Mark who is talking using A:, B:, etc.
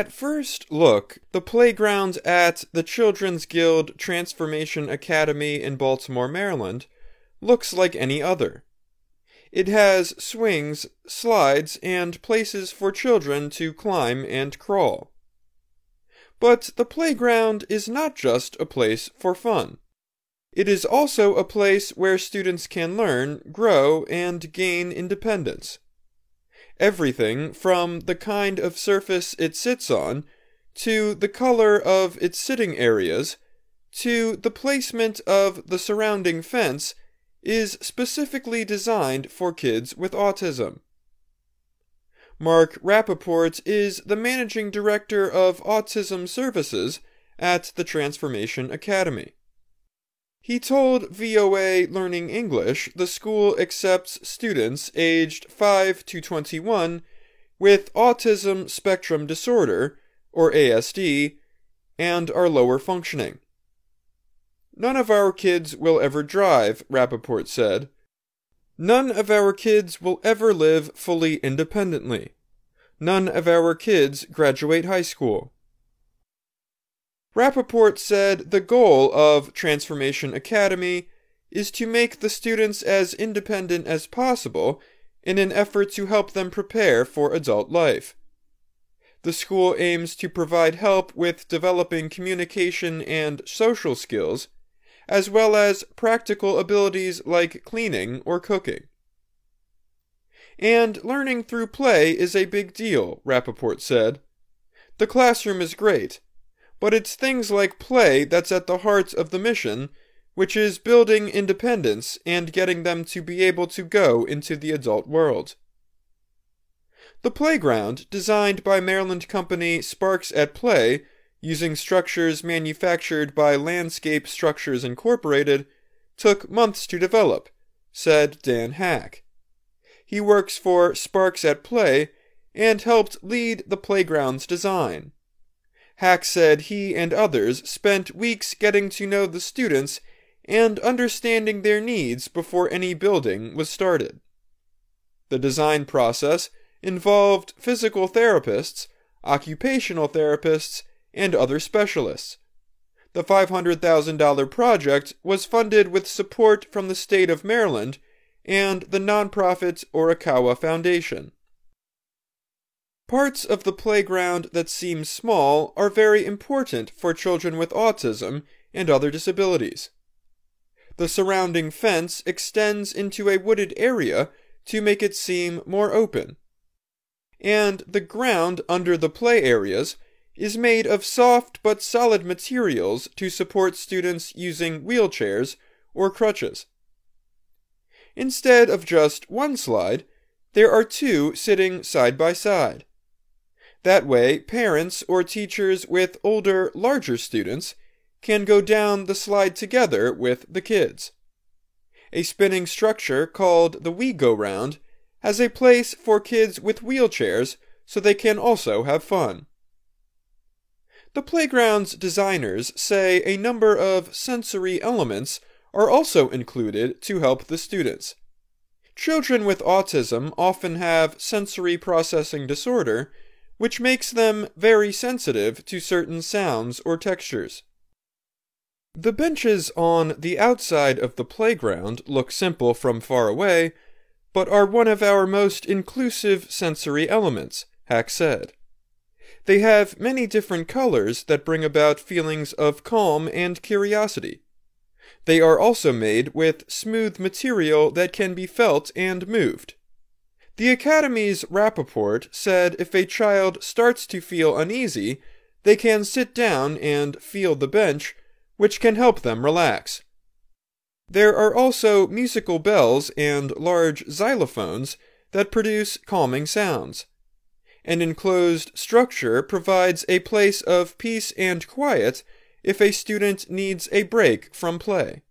A: At first look, the playground at the Children's Guild Transformation Academy in Baltimore, Maryland, looks like any other. It has swings, slides, and places for children to climb and crawl. But the playground is not just a place for fun. It is also a place where students can learn, grow, and gain independence. Everything from the kind of surface it sits on, to the color of its sitting areas, to the placement of the surrounding fence, is specifically designed for kids with autism. Mark Rapaport is the managing director of Autism Services at the Transformation Academy. He told VOA Learning English the school accepts students aged 5 to 21 with autism spectrum disorder, or ASD, and are lower functioning. None of our kids will ever drive, Rapaport said. None of our kids will ever live fully independently. None of our kids graduate high school. Rapaport said the goal of Transformation Academy is to make the students as independent as possible in an effort to help them prepare for adult life. The school aims to provide help with developing communication and social skills as well as practical abilities like cleaning or cooking. And learning through play is a big deal, Rapaport said. The classroom is great, but it's things like play that's at the heart of the mission, which is building independence and getting them to be able to go into the adult world. The playground, designed by Maryland company Sparks at Play, using structures manufactured by Landscape Structures Incorporated, took months to develop, said Dan Hack. He works for Sparks at Play and helped lead the playground's design. Hack said he and others spent weeks getting to know the students and understanding their needs before any building was started. The design process involved physical therapists, occupational therapists, and other specialists. The $500,000 project was funded with support from the state of Maryland and the nonprofit Orikawa Foundation. Parts of the playground that seem small are very important for children with autism and other disabilities. The surrounding fence extends into a wooded area to make it seem more open. And the ground under the play areas is made of soft but solid materials to support students using wheelchairs or crutches. Instead of just one slide, there are two sitting side by side. That way, parents or teachers with older, larger students can go down the slide together with the kids. A spinning structure called the We Go Round has a place for kids with wheelchairs so they can also have fun. The playground's designers say a number of sensory elements are also included to help the students. Children with autism often have sensory processing disorder, which makes them very sensitive to certain sounds or textures. The benches on the outside of the playground look simple from far away, but are one of our most inclusive sensory elements, Hack said. They have many different colors that bring about feelings of calm and curiosity. They are also made with smooth material that can be felt and moved. The Academy's Rapaport said if a child starts to feel uneasy, they can sit down and feel the bench, which can help them relax. There are also musical bells and large xylophones that produce calming sounds. An enclosed structure provides a place of peace and quiet if a student needs a break from play.